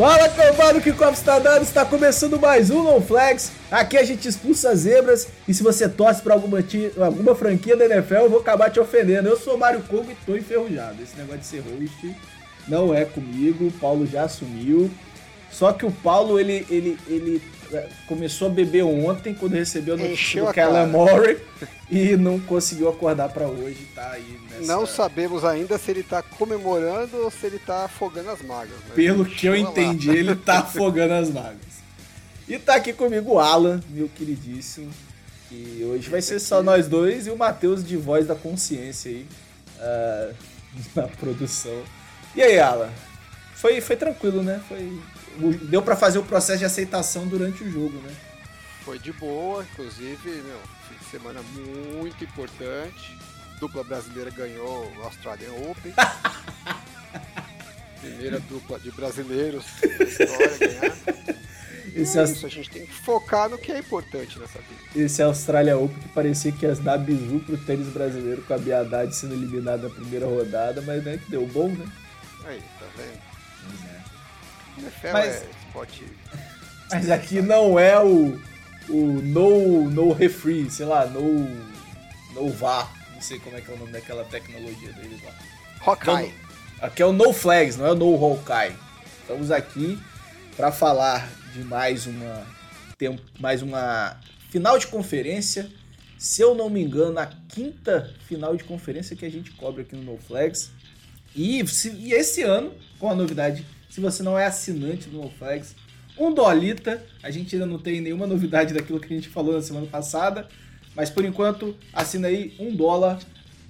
Fala, cambado, que copo está dando? Está começando mais um No Flags. Aqui a gente expulsa zebras e se você torce para alguma, alguma franquia da NFL, eu vou acabar te ofendendo. Eu sou Mário Kogo e tô enferrujado. Esse negócio de ser host não é comigo, o Paulo já assumiu. Só que o Paulo, ele, ele, ele começou a beber ontem quando recebeu a notícia do. Kellen Murray e não conseguiu acordar para hoje, tá aí nessa... Não sabemos ainda se ele tá comemorando ou se ele tá afogando as mágoas. né? Pelo que eu lá. entendi, ele tá afogando as mágoas. E tá aqui comigo o Alan, meu queridíssimo. Que hoje vai ser só nós dois e o Matheus de voz da consciência aí ah, na produção. E aí, Alan? Foi, foi tranquilo, né? Foi, deu pra fazer o processo de aceitação durante o jogo, né? Foi de boa, inclusive, meu, fim de semana muito importante. Dupla brasileira ganhou o Australian Open. Primeira dupla de brasileiros da história ganhar. Esse, é isso, a gente tem que focar no que é importante nessa vida. esse Australia Open que parecia que ia dar bizu pro tênis brasileiro com a Bia Haddad sendo eliminada na primeira rodada, mas né, que deu bom, né? Aí, tá vendo? NFL Mas- é esporte. Mas aqui não é o, o no, no refree, sei lá, no, no VAR. Não sei como é que é o nome daquela tecnologia deles lá. Hawkeye. Então, aqui é o no flags, não é o no Hawkeye. Estamos aqui para falar de mais uma, tem mais uma final de conferência. Se eu não me engano, a quinta final de conferência que a gente cobre aqui no No Flags. E, se- e esse ano, com a novidade, se você não é assinante do No Flags, um dolita. A gente ainda não tem nenhuma novidade daquilo que a gente falou na semana passada. Mas por enquanto, assina aí um dólar.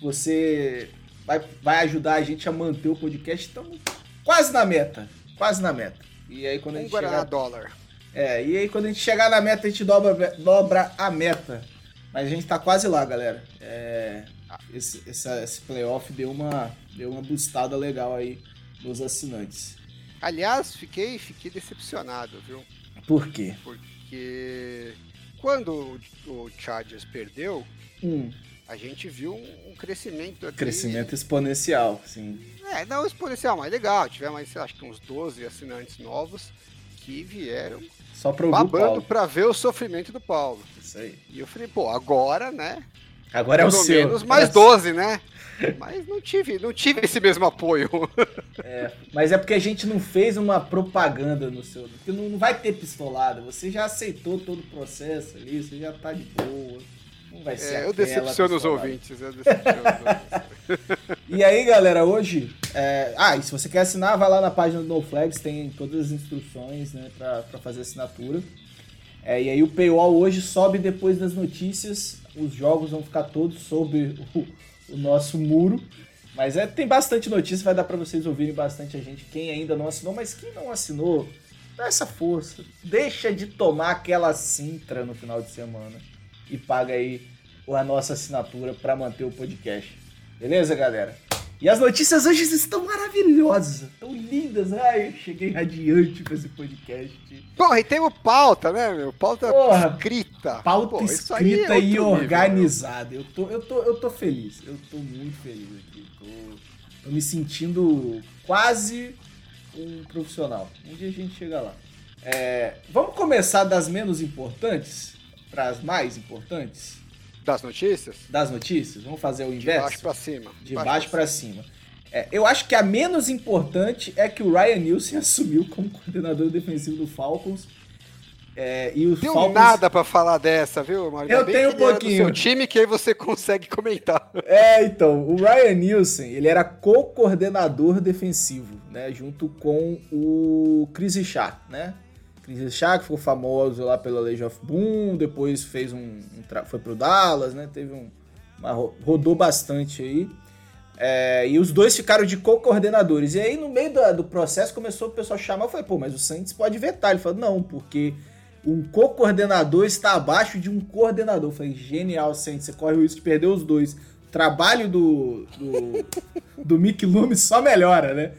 Você vai, vai ajudar a gente a manter o podcast. Estamos quase na meta. Quase na meta. E aí quando a Um gente Guaraná chegar... dólar. É, e aí quando a gente chegar na meta, a gente dobra, dobra a meta. Mas a gente tá quase lá, galera. É, esse, essa- esse playoff deu uma, deu uma boostada legal aí nos assinantes. Aliás, fiquei, fiquei decepcionado, viu? Por quê? Porque quando o, Chargers perdeu, Um, a gente viu um, crescimento aqui. crescimento exponencial, sim. É, não exponencial, mas legal. Tivemos, acho que uns 12 assinantes novos que vieram Só pra babando Paulo. pra ver o sofrimento do Paulo. Isso aí. E eu falei, pô, agora, né? Agora é o Pelo seu. menos mais É- 12, né? Mas não tive, não tive esse mesmo apoio. É, mas é porque a gente não fez uma propaganda no seu. Porque não, não vai ter pistolada. Você já aceitou todo o processo ali, você já tá de boa. Não vai ser É, eu decepciono os ouvintes. Eu decepciono os ouvintes. E aí, galera, hoje. é, Ah, e se você quer assinar, vai lá na página do NoFlags, tem todas as instruções né, pra, pra fazer assinatura. É, e aí o paywall hoje sobe depois das notícias. Os jogos vão ficar todos sob o, o nosso muro. Mas é, tem bastante notícia, vai dar pra vocês ouvirem bastante a gente. Quem ainda não assinou, mas quem não assinou, dá essa força. Deixa de tomar aquela cintra no final de semana. E paga aí a nossa assinatura pra manter o podcast. Beleza, galera? E as notícias hoje estão maravilhosas, tão lindas. Ai, eu cheguei radiante pra esse podcast. Porra, e temos pauta, né, meu? Pauta Porra, escrita. Pauta Pô, é escrita outro e organizada. Eu tô, eu, tô, eu tô feliz. Eu tô muito feliz aqui. Tô, tô me sentindo quase um profissional. Um dia a gente chega lá. É, vamos começar das menos importantes para as mais importantes. Das notícias? das notícias? Vamos fazer o De inverso? baixo pra cima. De baixo pra cima. É, eu acho que a menos importante é que o Ryan Nielsen assumiu como coordenador defensivo do Falcons. É, e o Deu Falcons... nada pra falar dessa, viu, Mário? Eu tenho era do pouquinho. seu time que aí você consegue comentar. É, então, o Ryan Nielsen, ele era co-coordenador defensivo, né, junto com o Chris Richard, né? Chris que ficou famoso lá pela Legion of Boom, depois fez um, um foi pro Dallas, né? Teve um uma, ro- rodou bastante aí. É, e os dois ficaram de co-coordenadores. E aí, no meio do, do processo, começou o pessoal a chamar. Falei, pô, mas o Saints pode vetar. Ele falou, não, porque um co-coordenador está abaixo de um coordenador. Eu falei, genial, Saints, você corre o risco de perder os dois. O trabalho do, do, do Mick Loomis só melhora, né?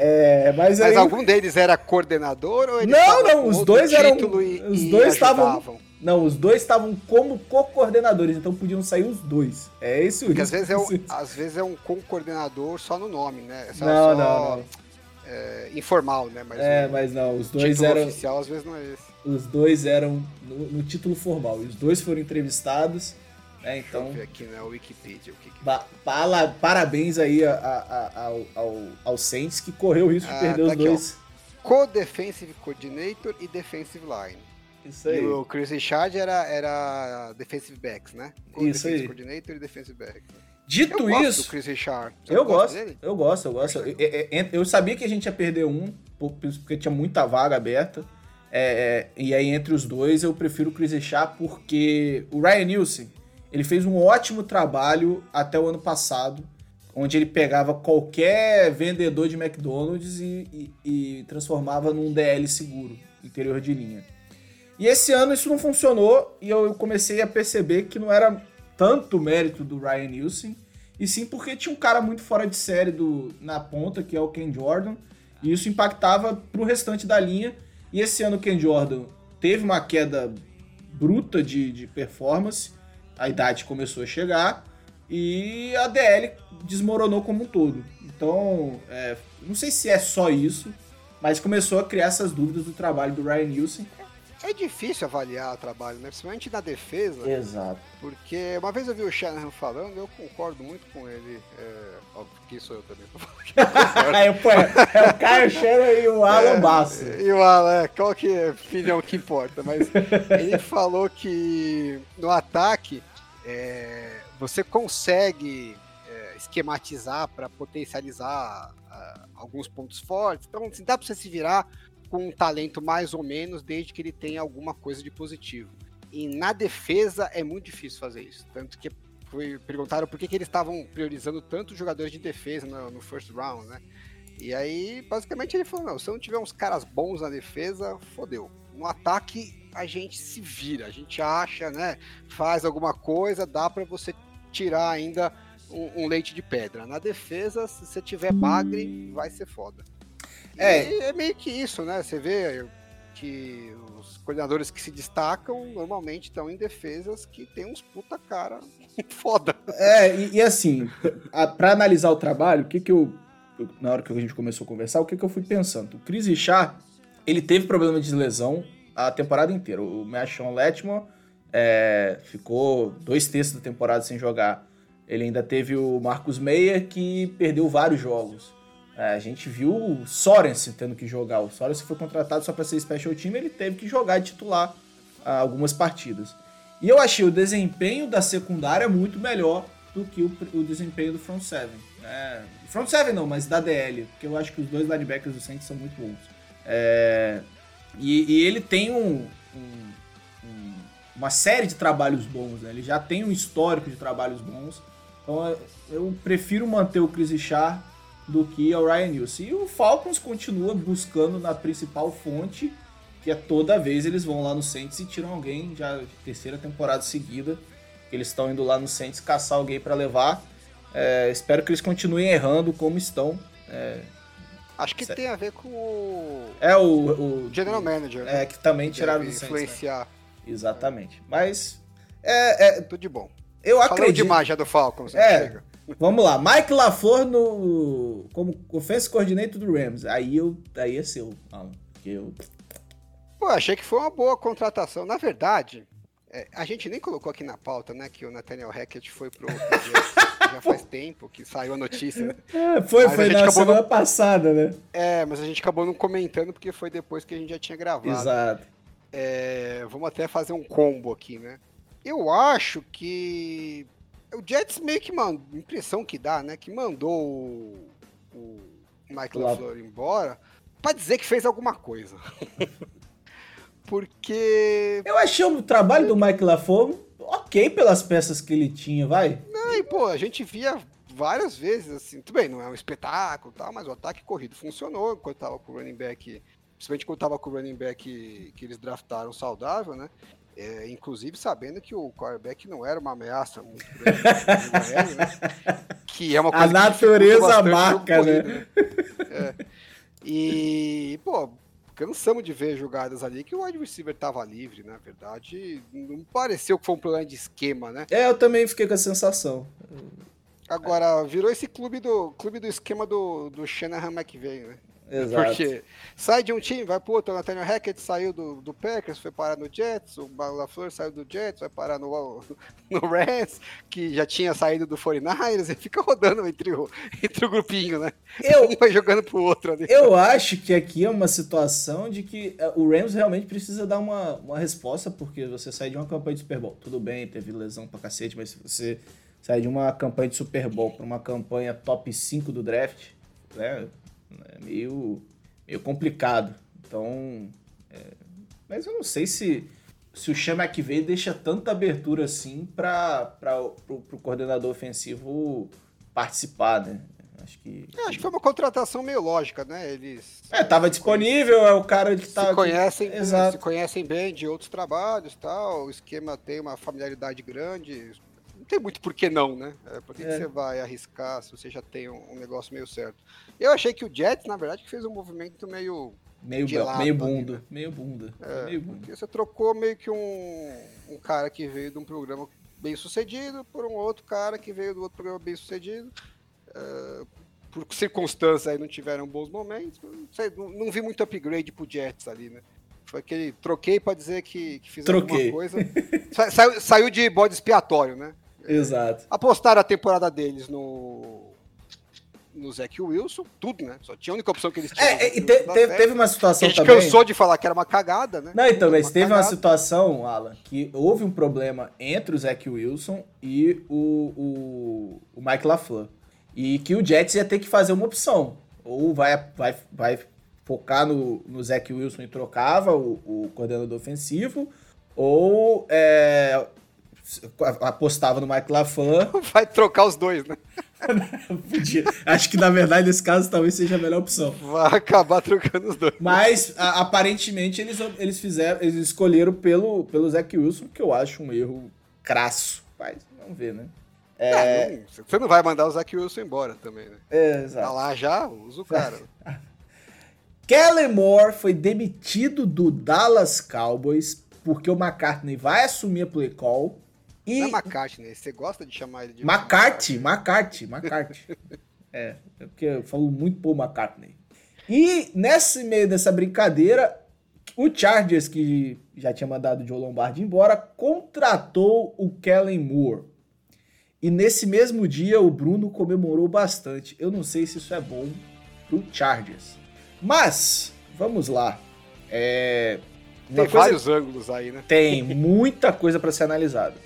É, mas, mas aí... algum deles era coordenador ou Não, não, os dois eram. E, os dois estavam. Não, os dois estavam como co-coordenadores, então podiam sair os dois. É esse o Porque às vezes é, um, às vezes é um co-coordenador só no nome, né? Só, não, só, não, não. É, informal, né? Mas é, mas não, os dois eram. oficial às vezes não é esse. Os dois eram no, no título formal. Os dois foram entrevistados. Né, então, Deixa eu ver aqui na Wikipedia o que, que... Para, Parabéns aí a, a, a, ao, ao, ao Saints que correu o risco ah, de perder tá os dois. Co-Defensive Coordinator e Defensive Line. Isso aí. E o Chris Richard era, era defensive backs, né? Isso aí. Coordinator e defensive backs. Dito eu isso. do Chris Richard. eu gosto, eu gosto, eu gosto. Eu, eu, eu, sabia que a gente ia perder um, porque tinha muita vaga aberta. É, é, e aí, entre os dois, eu prefiro o Chris Richard porque o Ryan Nielsen ele fez um ótimo trabalho até o ano passado, onde ele pegava qualquer vendedor de McDonald's e, e, e transformava num DL seguro, interior de linha. E esse ano isso não funcionou e eu comecei a perceber que não era tanto mérito do Ryan Nielsen, e sim porque tinha um cara muito fora de série do, na ponta, que é o Ken Jordan, e isso impactava pro restante da linha. E esse ano o Ken Jordan teve uma queda bruta de, de performance, a idade começou a chegar, e a DL desmoronou como um todo. Então, é, não sei se é só isso, mas começou a criar essas dúvidas do trabalho do Ryan Nielsen. É difícil avaliar o trabalho, né? Principalmente na defesa. Exato. Porque uma vez eu vi o Shanahan falando, eu concordo muito com ele. É, óbvio que sou eu também. é, pô, é o Caio Shanahan e o Alan é, Basso. E o Alan, é, qual que é filhão que importa? Mas ele falou que no ataque é, você consegue é, esquematizar para potencializar uh, alguns pontos fortes. Então, assim, dá para você se virar com um talento mais ou menos, desde que ele tenha alguma coisa de positivo. E na defesa é muito difícil fazer isso. Tanto que foi, perguntaram por que, que eles estavam priorizando tanto jogadores de defesa no, no, first round, né? E aí, basicamente, ele falou: não, se não tiver uns caras bons na defesa, fodeu. No ataque, a gente se vira, a gente acha, né? Faz alguma coisa, dá para você tirar ainda um, um, leite de pedra. Na defesa, se você tiver bagre, vai ser foda. É. E é meio que isso, né? Você vê que os coordenadores que se destacam normalmente estão em defesas que tem uns puta cara foda. É, e, e assim, para analisar o trabalho, o que que eu, na hora que a gente começou a conversar, o que que eu fui pensando? O Chris Richard, ele teve problema de lesão a temporada inteira. O Mashon Letmore é, ficou dois terços da temporada sem jogar. Ele ainda teve o Marcus Meyer, que perdeu vários jogos. É, a gente viu o Sorensen tendo que jogar. O Sorensen foi contratado só para ser special team, ele teve que jogar e titular ah, algumas partidas. E eu achei o desempenho da secundária muito melhor do que o, o desempenho do front seven. É, front seven não, mas da DL, porque eu acho que os dois linebackers do Saints são muito bons. É, e, e, ele tem um, um, um, uma série de trabalhos bons, né? ele já tem um histórico de trabalhos bons. Então eu prefiro manter o Chris Richard do que ao Ryan Nielsen. E o Falcons continua buscando na principal fonte, que é toda vez eles vão lá no Saints e tiram alguém, já terceira temporada seguida, eles estão indo lá no Saints caçar alguém para levar. É, espero que eles continuem errando como estão. É, Acho que tem a ver com o. É o. o General Manager. Né? É, que também tiraram do Saints. Né? Influenciar. Né? Exatamente. Mas. É, é, Tudo de bom. Eu Falou acredito. demais já do Falcons. Né? É. Chega. Vamos lá, Mike LaFleur no, como Offense Coordinator do Rams. Aí, eu, aí é seu. Eu... Pô, achei que foi uma boa contratação. Na verdade, é, a gente nem colocou aqui na pauta, né, que o Nathaniel Hackett foi pro já faz tempo que saiu a notícia. É, foi, mas foi na semana não... passada, né? É, mas a gente acabou não comentando porque foi depois que a gente já tinha gravado. Exato. É, vamos até fazer um combo aqui, né? Eu acho que o Jets meio que mandou, impressão que dá, né? Que mandou o, o Mike LaFleur embora para dizer que fez alguma coisa. Porque. Eu achei o trabalho do Mike LaFleur ok pelas peças que ele tinha, vai. Pô, a gente via várias vezes, assim, tudo bem, não é um espetáculo tal, mas o ataque corrido funcionou enquanto tava com o running back, principalmente quando tava com o running back que eles draftaram saudável, né? É, inclusive sabendo que o quarterback não era uma ameaça muito grande, né? que é uma coisa A natureza marca, né? né? É. E, pô, cansamos de ver jogadas ali que o wide receiver tava livre, na verdade. Não pareceu que foi um problema de esquema, né? É, eu também fiquei com a sensação. Agora, virou esse clube do, clube do esquema do, do Shanahan McVay, né? Exato. Porque sai de um time, vai pro outro. O Nathaniel Hackett saiu do, do Packers, foi parar no Jets. O LaFleur saiu do Jets, vai parar no, no Rams, que já tinha saído do 49ers. E fica rodando entre o, entre o grupinho, né? Eu, um vai jogando pro outro ali. Eu acho que aqui é uma situação de que é, o Rams realmente precisa dar uma, uma resposta, porque você sai de uma campanha de Super Bowl. Tudo bem, teve lesão pra cacete, mas se você sai de uma campanha de Super Bowl pra uma campanha top 5 do draft, né? É meio, meio complicado. Então, é, mas eu não sei se, se o Chama que veio deixa tanta abertura assim para o coordenador ofensivo participar, né? Acho que. É, acho que foi uma contratação meio lógica, né? Eles. É, tava disponível, é o cara que tá. Se conhecem, Exato. se conhecem bem de outros trabalhos tal. O esquema tem uma familiaridade grande tem muito por que não, né? É, por que, é. que, você vai arriscar se você já tem um, um, negócio meio certo? Eu achei que o Jets, na verdade, fez um movimento meio. Meio, lata, meio bunda. Né? Meio bunda. É, meio bunda. Porque você trocou meio que um, um cara que veio de um programa bem sucedido por um outro cara que veio do outro programa bem sucedido. Uh, por circunstâncias aí não tiveram bons momentos. Não, sei, não, não, vi muito upgrade pro Jets ali, né? Foi aquele troquei para dizer que, que fiz Troquei. alguma coisa. Sa, saiu de bode expiatório, né? Exato. Apostaram a temporada deles no no Zac Wilson, tudo, né? Só tinha a única opção que eles tinham. É, e te, teve, teve uma situação a gente também. cansou de falar que era uma cagada, né? Não, então, mas uma teve cagada. uma situação, Alan, que houve um problema entre o Zac Wilson e o, o, o Mike LaFleur. E que o Jets ia ter que fazer uma opção. Ou vai, vai, vai focar no, no Zac Wilson e trocava o, o coordenador ofensivo, ou é, apostava no Mike LaFleur. Vai trocar os dois, né? Podia. Acho que na verdade nesse caso talvez seja a melhor opção. Vai acabar trocando os dois. Mas a, aparentemente eles, eles fizeram, eles escolheram pelo, pelo Zach Wilson, que eu acho um erro crasso. Mas vamos ver, né? É... Não, você não vai mandar o Zach Wilson embora também, né? É, exato. Tá lá já, usa o cara. Kellen Moore foi demitido do Dallas Cowboys porque o McCartney vai assumir a play call e... Não é McCartney, você gosta de chamar ele de. McCarthy, McCarthy, McCarthy. é, é porque eu falo muito por McCartney. E nesse meio dessa brincadeira, o Chargers, que já tinha mandado o Joe Lombardi embora, contratou o Kellen Moore. E nesse mesmo dia, o Bruno comemorou bastante. Eu não sei se isso é bom pro Chargers. Mas, vamos lá. É... Tem coisa... vários ângulos aí, né? Tem muita coisa para ser analisada.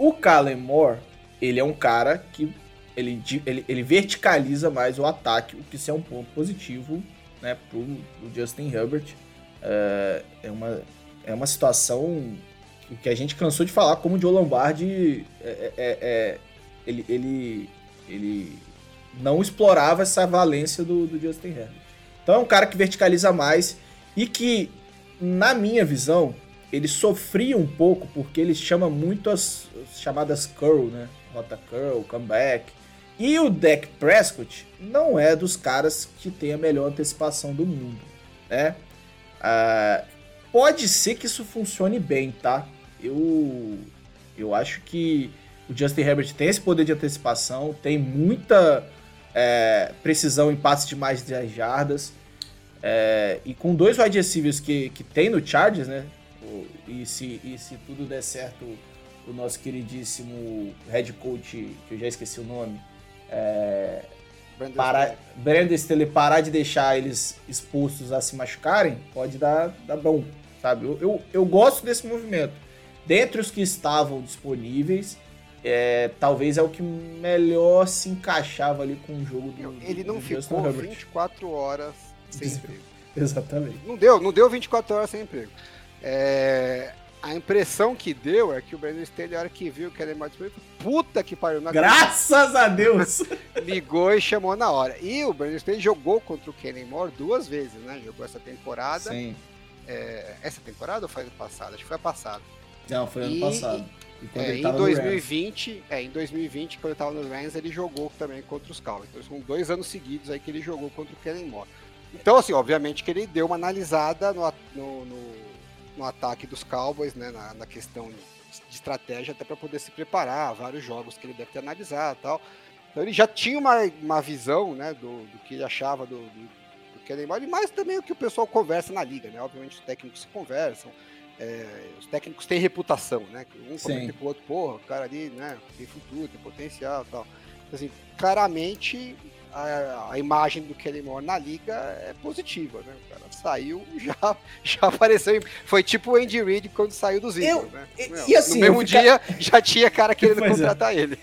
O Kalen Moore, ele é um cara que ele, ele, ele verticaliza mais o ataque, o que isso é um ponto positivo né, pro, pro Justin Herbert. É, é, uma, é uma situação que a gente cansou de falar, como o Joe Lombardi é, é, é, é ele, ele, ele não explorava essa valência do, do Justin Herbert. Então é um cara que verticaliza mais e que, na minha visão, ele sofria um pouco porque ele chama muito as, as chamadas curl, né? Rota curl, comeback. E o Dak Prescott não é dos caras que tem a melhor antecipação do mundo, né? Ah, pode ser que isso funcione bem, tá? Eu, eu acho que o Justin Herbert tem esse poder de antecipação, tem muita é, precisão em passes de mais de 10 jardas. É, e com dois wide receivers que, que tem no Chargers, né? E se, e se tudo der certo, o nosso queridíssimo head coach, que eu já esqueci o nome, é, Brandon, Brandon Staley parar de deixar eles expostos a se machucarem, pode dar, dar bom, sabe? Eu, eu, eu gosto desse movimento. Dentre os que estavam disponíveis, é, talvez é o que melhor se encaixava ali com o jogo do Ele não do ficou 24 horas sem emprego. Exatamente. Não deu, não deu 24 horas sem emprego. É, A impressão que deu é que o Brandon Staley, na hora que viu que era mais puta que pariu. Na Graças a Deus! Ligou e chamou na hora. E o Brandon Staley jogou contra o Kenny Moore duas vezes, né? Jogou essa temporada. Sim. É, essa temporada ou foi ano passado? Acho que foi a passada. Não, foi ano e, passado. É, em 2020, é, em 2020, quando ele estava no Rams, ele jogou também contra os Cowboys. Então são dois anos seguidos aí que ele jogou contra o Kenny Moore. Então, assim, obviamente que ele deu uma analisada no, no, no, no ataque dos Cowboys, né, na, na questão de estratégia, até para poder se preparar, vários jogos que ele deve ter analisado e tal. Então ele já tinha uma, uma visão, né, do, do que ele achava do, do, do Kenny Moore, mas também o que o pessoal conversa na liga, né? Obviamente os técnicos se conversam, é, os técnicos têm reputação, né? Um comenta com o outro, porra, o cara ali, né, tem futuro, tem potencial e tal. Então, assim, claramente a, a, imagem do Kelly Moore na liga é positiva, né? O cara saiu, já, já apareceu. Foi tipo o Andy Reid quando saiu dos Eagles, né? Meu, e assim, no mesmo fica... dia já tinha cara querendo pois é. contratar é. ele.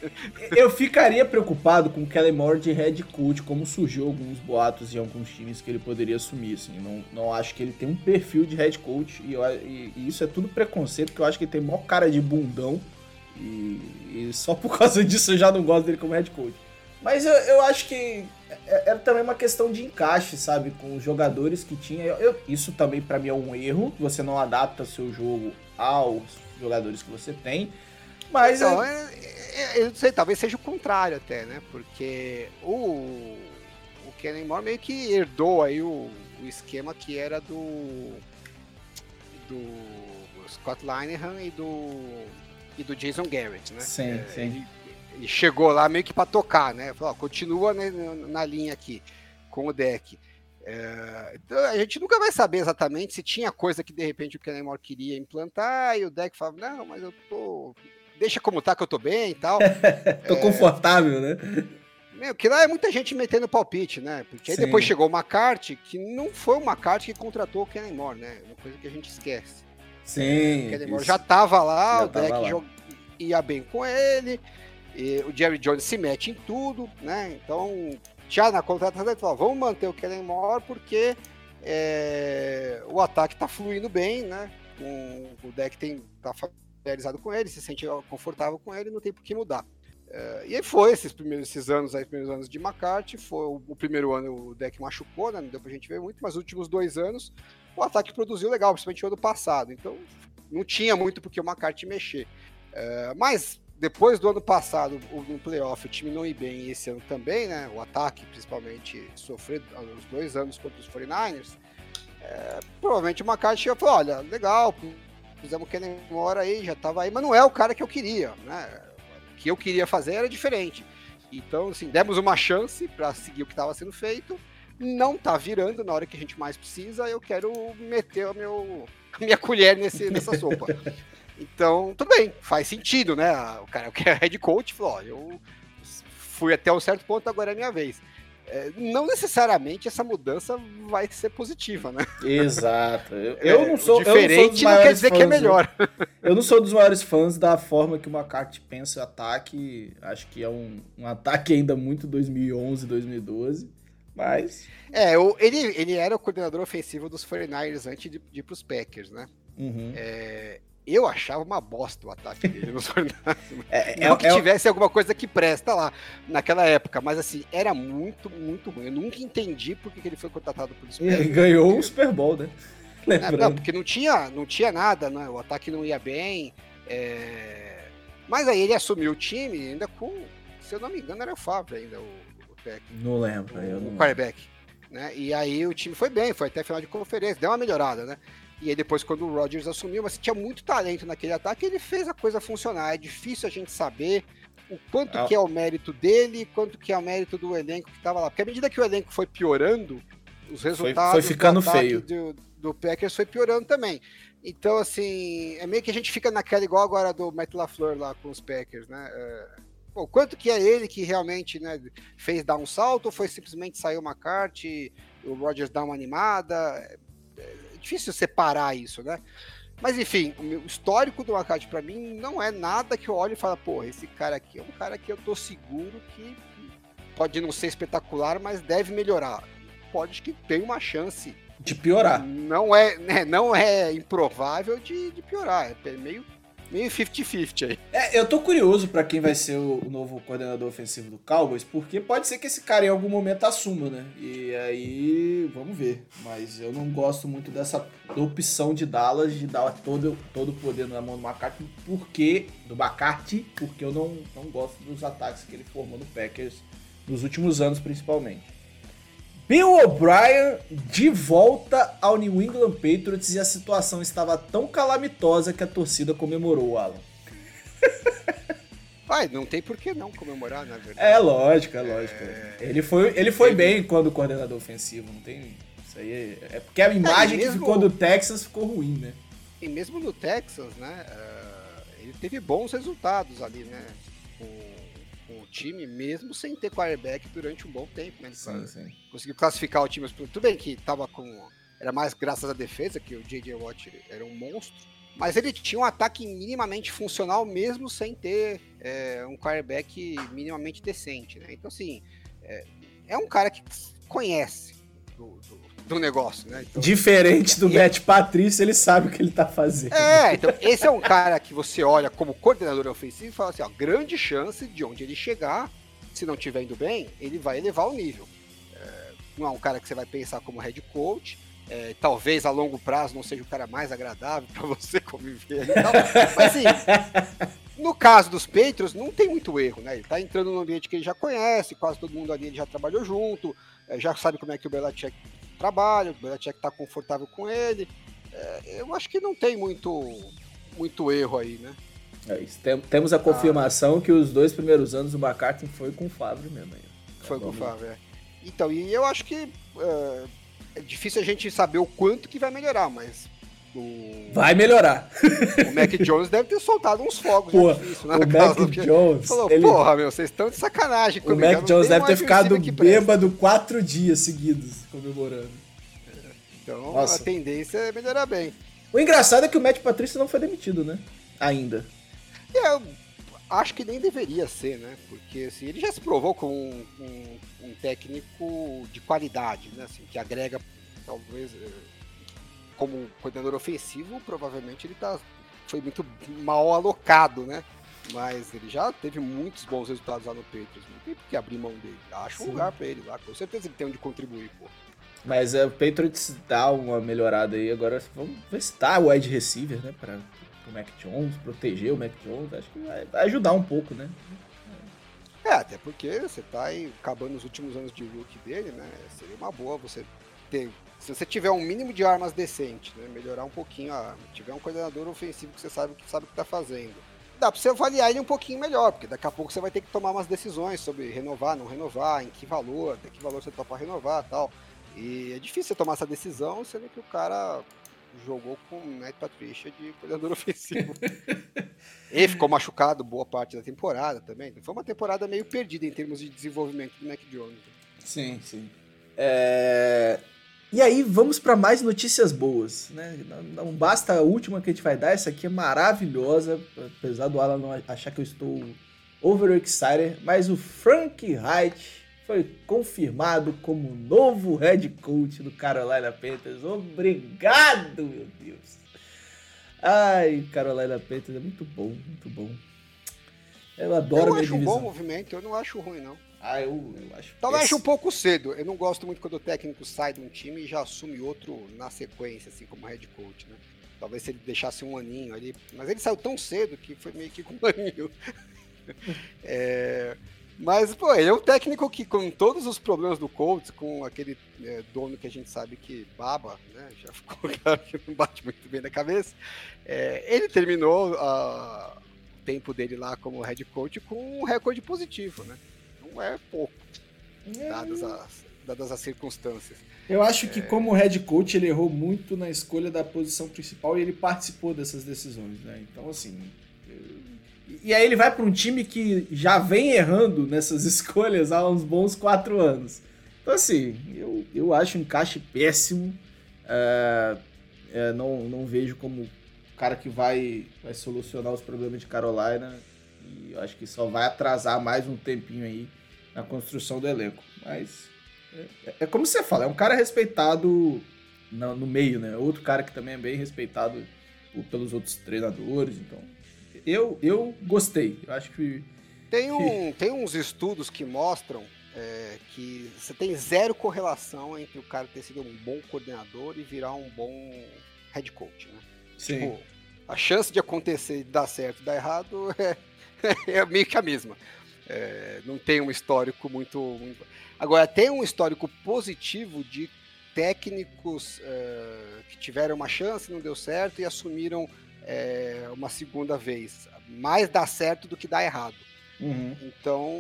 Eu ficaria preocupado com o Kelly Moore de head coach, como surgiu alguns boatos em alguns times que ele poderia assumir, assim. Não, não acho que ele tem um perfil de head coach e, eu, e, e isso é tudo preconceito, porque eu acho que ele tem maior cara de bundão e, e só por causa disso eu já não gosto dele como head coach. Mas eu, eu acho que era é, é também uma questão de encaixe, sabe? Com os jogadores que tinha. Eu, eu, isso também para mim é um erro. Você não adapta seu jogo aos jogadores que você tem. Mas. Então, é, eu não sei, talvez seja o contrário até, né? Porque o, o Kenny Moore meio que herdou aí o, o esquema que era do. do Scott Linehan e do. e do Jason Garrett, né? Sim, é, sim. Ele, e chegou lá meio que para tocar, né? Falou, ó, continua né, na linha aqui com o deck. É, então a gente nunca vai saber exatamente se tinha coisa que de repente o Kennemore queria implantar e o deck falava, não, mas eu tô. Deixa como tá que eu tô bem e tal. tô é, confortável, né? Meu, que lá é muita gente metendo palpite, né? Porque aí Sim. depois chegou uma carta que não foi uma carta que contratou o Kennemore, né? Uma coisa que a gente esquece. Sim. O Kennemore já tava lá, já o deck lá. ia bem com ele. E o Jerry Jones se mete em tudo, né? Então, já na contratação, ele falou: vamos manter o Kellen Moore porque é, o ataque está fluindo bem, né? o deck tem tá familiarizado com ele, se sente confortável com ele, não tem por que mudar. É, e aí foi esses primeiros esses anos, aí, primeiros anos de McCarthy, foi o, o, primeiro ano o deck machucou, né? Não deu pra gente ver muito, mas os últimos dois anos o ataque produziu legal, principalmente o ano passado. Então não tinha muito porque o McCarthy mexer. É, mas depois do ano passado, no playoff, o time não ir bem e esse ano também, né? O ataque, principalmente, sofrer os dois anos contra os 49ers. É, provavelmente o McCarthy falou: olha, legal, fizemos o Kenny Moore aí, já tava aí, mas não é o cara que eu queria, né? O que eu queria fazer era diferente. Então, assim, demos uma chance para seguir o que estava sendo feito. Não tá virando na hora que a gente mais precisa. Eu quero meter o meu, a minha colher nesse, nessa sopa. Então, tudo bem, faz sentido, né? O cara que é head coach falou: ó, eu fui até um certo ponto, agora é minha vez. É, não necessariamente essa mudança vai ser positiva, né? Exato. Eu, eu não sou diferente, não, não quer dizer que é melhor. Eu não sou dos maiores fãs da forma que o McCarthy pensa o ataque. Acho que é um, um ataque ainda muito 2011, 2012. Mas. É, ele, ele era o coordenador ofensivo dos 49ers antes de, de ir para os Packers, né? Uhum. É, eu achava uma bosta o ataque dele nos é, é, Não que é, tivesse alguma coisa que presta lá naquela época, mas assim, era muito, muito ruim. Eu nunca entendi por que ele foi contratado por isso. Ele ganhou o Super Bowl, né? É, não, porque não tinha, não tinha nada, né? o ataque não ia bem. É... Mas aí ele assumiu o time ainda com, se eu não me engano, era o Fábio ainda, o, o técnico. Não lembro, o, eu não o quarterback. Né? E aí o time foi bem, foi até final de conferência, deu uma melhorada, né? E aí depois, quando o Rodgers assumiu, mas tinha muito talento naquele ataque, ele fez a coisa funcionar. É difícil a gente saber o quanto é. que é o mérito dele, quanto que é o mérito do elenco que estava lá. Porque à medida que o elenco foi piorando, os resultados foi, foi ficando feio. Do, do Packers foi piorando também. Então, assim, é meio que a gente fica naquela igual agora do Matt LaFleur lá com os Packers, né? É, quanto que é ele que realmente né, fez dar um salto ou foi simplesmente sair uma carta o Rodgers dar uma animada? Difícil separar isso, né? Mas enfim, o histórico do Akad para mim não é nada que eu olhe e falo, pô, esse cara aqui é um cara que eu tô seguro que pode não ser espetacular, mas deve melhorar. Pode que tem uma chance De piorar. Não é, né, não é improvável de, de piorar. É meio meio 50-50 aí. É, eu tô curioso para quem vai ser o, novo coordenador ofensivo do Cowboys, porque pode ser que esse cara em algum momento assuma, né? E aí, vamos ver. Mas eu não gosto muito dessa opção de Dallas de dar todo, todo o poder na mão do McCarthy, porque. Do McCarthy, porque eu não, não gosto dos ataques que ele formou no Packers nos últimos anos, principalmente. Bill O'Brien de volta ao New England Patriots e a situação estava tão calamitosa que a torcida comemorou, Alan. Vai, não tem por que não comemorar, na verdade. É lógico, é lógico. É... Ele foi, ele foi bem quando coordenador ofensivo, não tem. Isso aí é, é porque a imagem mesmo... que ficou do Texas ficou ruim, né? E mesmo no Texas, né? Uh, ele teve bons resultados ali, né? o time, mesmo sem ter quarterback durante um bom tempo, né? Sim, sim. conseguiu classificar o time. Tudo bem que tava com. Era mais graças à defesa, que o J.J. Watt era um monstro. Mas ele tinha um ataque minimamente funcional, mesmo sem ter é, um quarterback minimamente decente, né? Então, assim, é, é um cara que conhece do, do do negócio, né? Então, Diferente do Matt Patrício, ele sabe o que ele tá fazendo. É, então esse é um cara que você olha como coordenador ofensivo e fala assim, ó, grande chance de onde ele chegar, se não estiver indo bem, ele vai elevar o nível. É, não é um cara que você vai pensar como head coach, é, talvez a longo prazo não seja o cara mais agradável para você conviver e tal, mas assim, no caso dos Patriots, não tem muito erro, né? Ele tá entrando num ambiente que ele já conhece, quase todo mundo ali ele já trabalhou junto, é, já sabe como é que o Belichick trabalho, o Belichick tá confortável com ele. É, eu acho que não tem muito, muito erro aí, né? É isso. Tem, temos a confirmação ah. que os dois primeiros anos o McCarthy foi com o Favre mesmo. Aí. Foi com o Favre, é. Então, e eu acho que é, é difícil a gente saber o quanto que vai melhorar, mas o... Vai melhorar. O Mac Jones deve ter soltado uns fogos Pô, difícil, né? O Mac Jones. Falou, ele... porra, meu, vocês estão de sacanagem. O Mac Jones deve ter ficado bêbado quatro dias seguidos comemorando. Então Nossa. a tendência é melhorar bem. O engraçado é que o Matt Patrício não foi demitido, né? Ainda. É, eu acho que nem deveria ser, né? Porque assim, ele já se provou como um, um, um técnico de qualidade, né? Assim, que agrega talvez eh, como coordenador ofensivo, provavelmente ele tá, foi muito mal alocado, né? Mas ele já teve muitos bons resultados lá no Patriots. Não tem por que abrir mão dele. Acho um lugar pra ele lá. Com certeza ele tem onde contribuir, pô. Mas é, o Patriots dá uma melhorada aí. Agora vamos ver se tá o wide receiver, né? Pra, pro Mac Jones, proteger o Mac Jones. Acho que vai, vai ajudar um pouco, né? É, até porque você tá aí acabando os últimos anos de look dele, né? Seria uma boa você ter se você tiver um mínimo de armas decente, né, melhorar um pouquinho a arma, tiver um coordenador ofensivo que você sabe que sabe o que está fazendo, dá para você avaliar ele um pouquinho melhor, porque daqui a pouco você vai ter que tomar umas decisões sobre renovar, não renovar, em que valor, até que valor você topa renovar tal. E é difícil você tomar essa decisão, sendo que o cara jogou com o Matt Patricia de coordenador ofensivo. e ficou machucado boa parte da temporada também. Foi uma temporada meio perdida em termos de desenvolvimento do Mac Jones. Sim, sim. É... E aí, vamos para mais notícias boas. Né? Não, basta a última que a gente vai dar, essa aqui é maravilhosa, apesar do Alan não achar que eu estou overexcited, mas o Frank Reich foi confirmado como novo head coach do Carolina Panthers. Obrigado, meu Deus! Ai, Carolina Panthers é muito bom, muito bom. Eu adoro eu acho um bom movimento, eu não acho ruim, não. Ah, eu, eu acho. Talvez esse... um pouco cedo. Eu não gosto muito quando o técnico sai de um time e já assume outro na sequência, assim como head coach, né? Talvez se ele deixasse um aninho ali. Mas ele saiu tão cedo que foi meio que com um aninho. é... Mas, pô, ele é um técnico que, com todos os problemas do Colts, com aquele é, dono que a gente sabe que baba, né? Já ficou claro que não bate muito bem na cabeça. É, ele terminou a, o tempo dele lá como head coach com um recorde positivo, né? É pouco, é. dadas, as, dadas as circunstâncias. Eu acho que, é... como head coach, ele errou muito na escolha da posição principal e ele participou dessas decisões, né? Então, assim. E aí ele vai para um time que já vem errando nessas escolhas há uns bons quatro anos. Então, assim, eu, eu acho um encaixe péssimo. É, é, não, não vejo como o cara que vai, vai solucionar os problemas de Carolina. E eu acho que só vai atrasar mais um tempinho aí na construção do elenco. Mas é, é, como você fala, é um cara respeitado no, no meio, né? Outro cara que também é bem respeitado pelos outros treinadores, então eu, eu gostei. Eu acho que tem, um, tem uns estudos que mostram é, que você tem zero correlação entre o cara ter sido um bom coordenador e virar um bom head coach, né? Sim. Tipo, a chance de acontecer, de dar certo e dar errado é, é meio que a mesma. É, não tem um histórico muito, Agora, tem um histórico positivo de técnicos uh, que tiveram uma chance, não deu certo e assumiram é, uma segunda vez. Mais dá certo do que dá errado. Uhum. Então,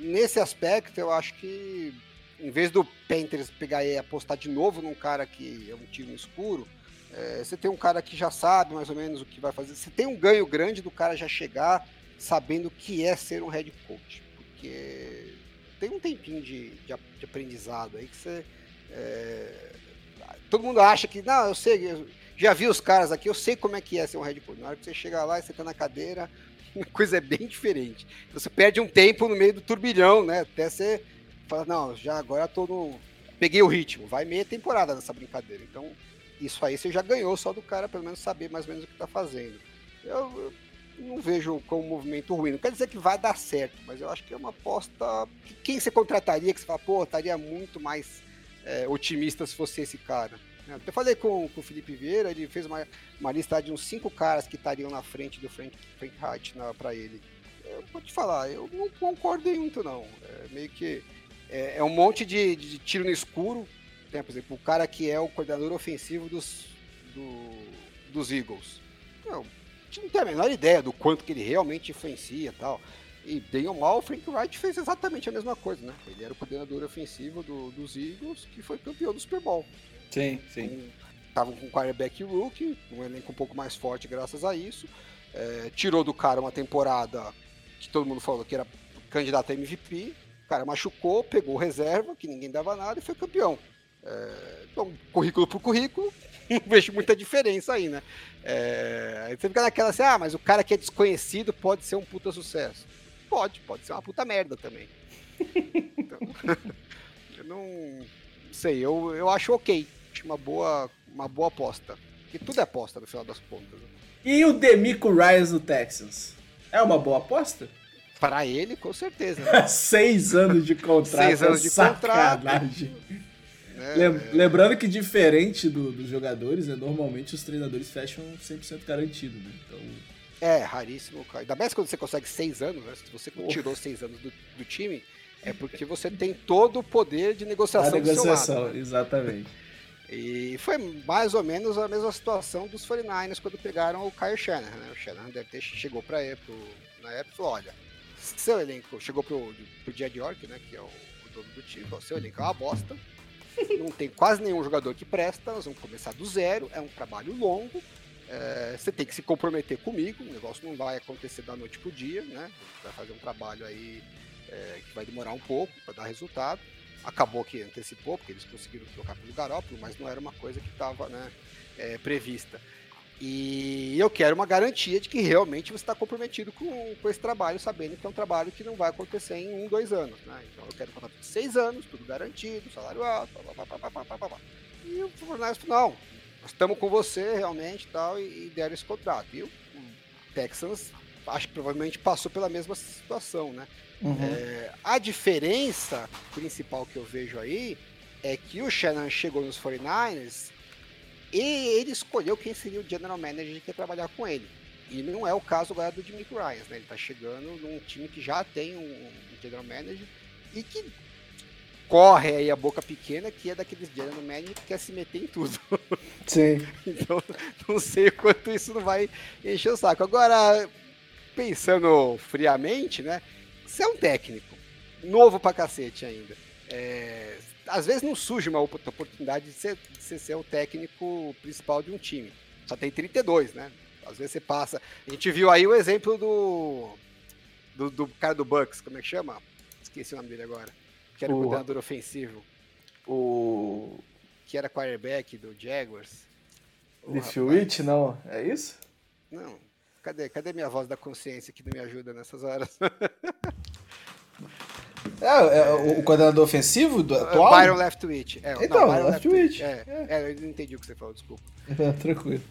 nesse aspecto, eu acho que em vez do Panthers pegar e apostar de novo num cara que é um tiro no escuro, é, você tem um cara que já sabe mais ou menos o que vai fazer. Você tem um ganho grande do cara já chegar sabendo o que é ser um head coach. Porque tem um tempinho de, de, de aprendizado aí que você. É, todo mundo acha que, não, eu sei, eu já vi os caras aqui, eu sei como é que é ser um head coach. Na hora que você chega lá e você tá na cadeira, a coisa é bem diferente. Você perde um tempo no meio do turbilhão, né? Até você fala, não, já agora tô no. Peguei o ritmo, vai meia temporada nessa brincadeira. Então, isso aí você já ganhou só do cara, pelo menos, saber mais ou menos o que tá fazendo. Eu não vejo como um movimento ruim. Não quer dizer que vai dar certo, mas eu acho que é uma aposta. Que quem você contrataria, que você fala, pô, estaria muito mais é, otimista se fosse esse cara. Eu falei com, com o Felipe Vieira, ele fez uma, uma lista de uns cinco caras que estariam na frente do Frank, Frank Reich para ele. Eu vou te falar, eu não concordo muito não. É meio que é, é um monte de, de, tiro no escuro. Tem, por exemplo, o cara que é o coordenador ofensivo dos, do, dos Eagles. Não, não tem a menor ideia do quanto que ele realmente influencia e tal. E bem ou mal, o Frank Wright fez exatamente a mesma coisa, né? Ele era o coordenador ofensivo do, dos Eagles, que foi campeão do Super Bowl. Sim, sim. Estavam com um quarterback rookie, um elenco um pouco mais forte graças a isso. É, tirou do cara uma temporada que todo mundo falou que era candidato a MVP. O cara machucou, pegou reserva, que ninguém dava nada, e foi campeão. É, então, currículo por currículo, não vejo muita diferença aí, né? É, aí você fica naquela assim, ah, mas o cara que é desconhecido pode ser um puta sucesso. Pode, pode ser uma puta merda também. Então, eu não sei, eu, eu acho ok acho uma boa, uma boa aposta. E tudo é aposta no final das contas. Né? E o Demico Ryan do Texans? É uma boa aposta? Para ele, com certeza. Né? Seis anos de contrato. Seis anos de sacanagem. contrato. É, é, Lembrando que diferente do, dos jogadores, né, normalmente os treinadores fecham 100% garantido. Né? Então... É, raríssimo. Ainda mais quando você consegue seis anos, né? se você tirou seis anos do, do, time, é porque você tem todo o poder de negociação. A negociação, lado, né? exatamente. E foi mais ou menos a mesma situação dos 49ers quando pegaram o Kyle Shanahan. Né? O Shanahan deve ter chegou para ele na época e falou: olha, seu elenco chegou pro, pro Jed York, né, que é o, o dono do time, falou, seu elenco é uma bosta, não tem quase nenhum jogador que presta, nós vamos começar do zero, é um trabalho longo, é, você tem que se comprometer comigo, o negócio não vai acontecer da noite pro dia, né? Vai fazer um trabalho aí é, que vai demorar um pouco para dar resultado acabou que antecipou, porque eles conseguiram trocar pelo Garópolo, mas não era uma coisa que estava né, é, prevista. E eu quero uma garantia de que realmente você está comprometido com, com esse trabalho, sabendo que é um trabalho que não vai acontecer em um, dois anos. Né? Então eu quero um contrato de seis anos, tudo garantido, salário alto, blá, blá, blá, blá, blá, E o falou, não, nós estamos com você realmente tal, e, e deram esse contrato. E o Texans, acho que provavelmente passou pela mesma situação, né? Uhum. É, a diferença principal que eu vejo aí é que o Shannon chegou nos 49ers e ele escolheu quem seria o general manager que ia trabalhar com ele. E não é o caso agora do Jimmy Ryan, né? Ele tá chegando num time que já tem um, general manager e que corre aí a boca pequena, que é daqueles general manager que quer se meter em tudo. Sim. então, não sei o quanto isso não vai encher o saco. Agora, pensando friamente, né? Você é um técnico, novo pra cacete ainda. É, às vezes não surge uma oportunidade de você, você ser o técnico principal de um time. Só tem 32, né? Às vezes você passa. A gente viu aí o exemplo do. do, do cara do Bucks, como é que chama? Esqueci o nome dele agora. Que era o coordenador ofensivo. O. Que era quarterback do Jaguars. Leftwich, não? É isso? Não. Cadê, cadê minha voz da consciência que não me ajuda nessas horas? É, é o, o coordenador ofensivo do atual? Byron Leftwich. É, Então, não, Byron Leftwich. É, é, eu não entendi o que você falou, desculpa. É, tranquilo.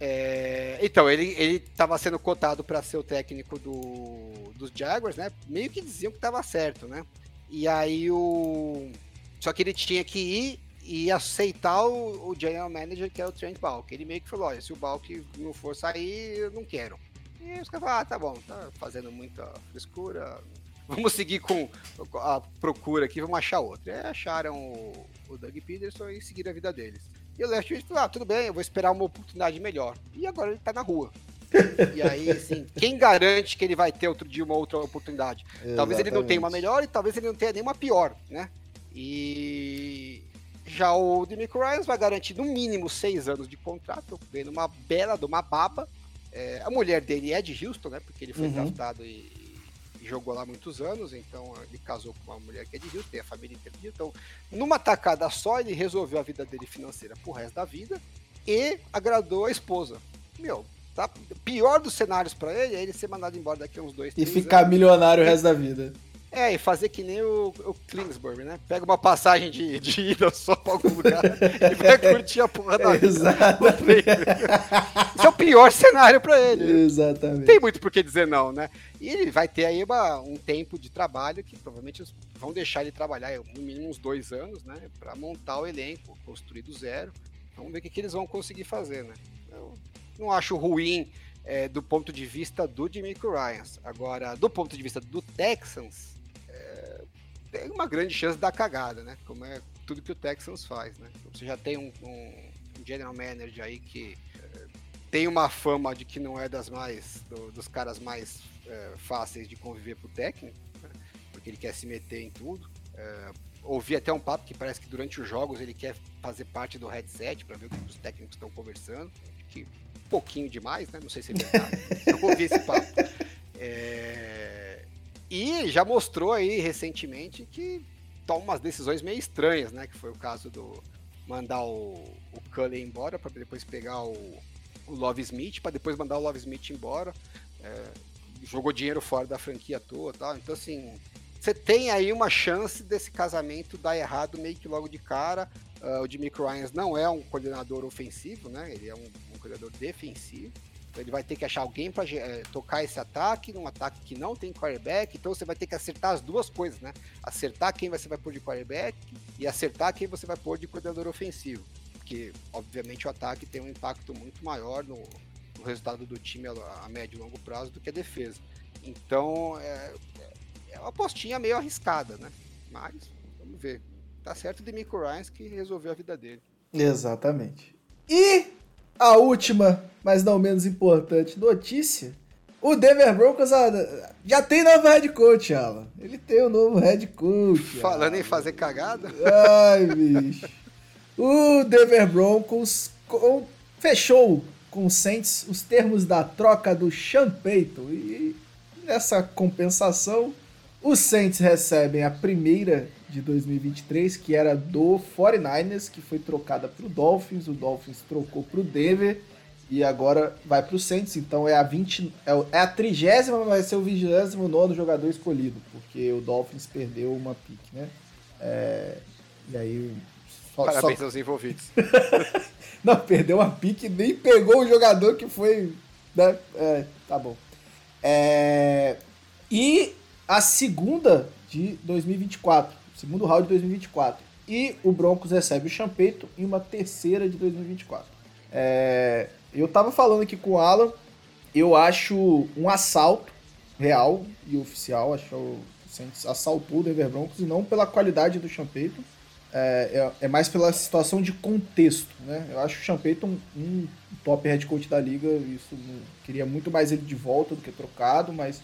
É, então, ele, ele tava sendo cotado para ser o técnico do, dos Jaguars, né? Meio que diziam que tava certo, né? E aí o. Só que ele tinha que ir e aceitar o, o general manager, que é o Trent Balk. Ele meio que falou: olha, se o Balk não for sair, eu não quero. E os caras falaram: ah, tá bom, tá fazendo muita frescura. Vamos seguir com a procura aqui, vamos achar outro. E aí acharam o, o Doug Peterson e seguiram a vida deles. E o Left falou: ah, tudo bem, eu vou esperar uma oportunidade melhor. E agora ele tá na rua. e aí, assim, quem garante que ele vai ter outro dia uma outra oportunidade? Talvez ele não tenha uma melhor e talvez ele não tenha nenhuma pior, né? E já o Demico Ryan vai garantir no mínimo seis anos de contrato, vendo uma bela de uma baba. É, a mulher dele é de Houston, né? Porque ele foi Uhum. draftado e jogou lá muitos anos, então ele casou com uma mulher que é de Houston, tem a família inteira de Houston. Então, numa tacada só, ele resolveu a vida dele financeira pro resto da vida e agradou a esposa. Meu, tá? Pior dos cenários pra ele é ele ser mandado embora daqui a uns dois, E ficar anos. milionário o resto da vida. É, e fazer que nem o, o né? Pega uma passagem de, de ida só pra algum lugar e vai curtir a porra da vida. Exatamente. Esse é o pior cenário pra ele. Não Exatamente. tem muito por que dizer não, né? E ele vai ter aí uma- um tempo de trabalho que provavelmente vão deixar ele trabalhar no mínimo uns dois anos, né? Pra montar o elenco, construir do zero. Vamos ver o que, que eles vão conseguir fazer, né? Eu não acho ruim é, do ponto de vista do Demico Ryans. Agora, do ponto de vista do Texans, é, tem uma grande chance dar cagada, né? Como é tudo que o Texans faz, né? Você já tem um, um general manager aí que é, tem uma fama de que não é das mais do- dos caras mais é, fáceis de conviver pro técnico, né? porque ele quer se meter em tudo. É, ouvi até um papo que parece que durante os jogos ele quer fazer parte do headset para ver o que os técnicos estão conversando, que um pouquinho demais, né? Não sei se é verdade. Eu ouvi esse papo. É, e já mostrou aí recentemente que toma umas decisões meio estranhas, né? Que foi o caso do mandar o, o Cullen embora para depois pegar o, o Love Smith, para depois mandar o Love Smith embora. É, jogou dinheiro fora da franquia à toa tal. Então, assim, você tem aí uma chance desse casamento dar errado meio que logo de cara. Ah, o Jimmy Ryans não é um coordenador ofensivo, né? Ele é um, um coordenador defensivo. Ele vai ter que achar alguém para tocar esse ataque, num ataque que não tem quarterback. Então você vai ter que acertar as duas coisas, né? Acertar quem você vai pôr de quarterback e acertar quem você vai pôr de coordenador ofensivo. Porque, obviamente, o ataque tem um impacto muito maior no, no resultado do time a, médio e longo prazo do que a defesa. Então, é, é uma apostinha meio arriscada, né? Mas, vamos ver. Tá certo o Demico Ryans que resolveu a vida dele. Exatamente. E a última, mas não menos importante, notícia. O Denver Broncos já tem novo head coach, Alan. Ele tem o novo head coach. Falando em Alan. fazer cagada, Ai, bicho. O Denver Broncos com- fechou com o Saints os termos da troca do Sean Payton. E nessa compensação, os Saints recebem a primeira de 2023, que era do 49ers, que foi trocada para o Dolphins. O Dolphins trocou para o Denver e agora vai para o Saints. Então é a 20, é é a trigésima, mas vai ser o 29 jogador escolhido, porque o Dolphins perdeu uma pique, né? É, e aí só, só- parabéns aos envolvidos. não, perdeu uma pique e nem pegou o jogador que foi. Né? É, tá bom. É, e a segunda de 2024. Segundo round de 2024. E o Broncos recebe o Champeito em uma terceira de 2024. É, eu tava falando aqui com o Alan. Eu acho um assalto real e oficial. Acho que o Saints assaltou o Denver Broncos e não pela qualidade do Champeito. É, é, é mais pela situação de contexto, né? Eu acho o Payton um, um top head coach da liga. Isso queria muito mais ele de volta do que trocado, mas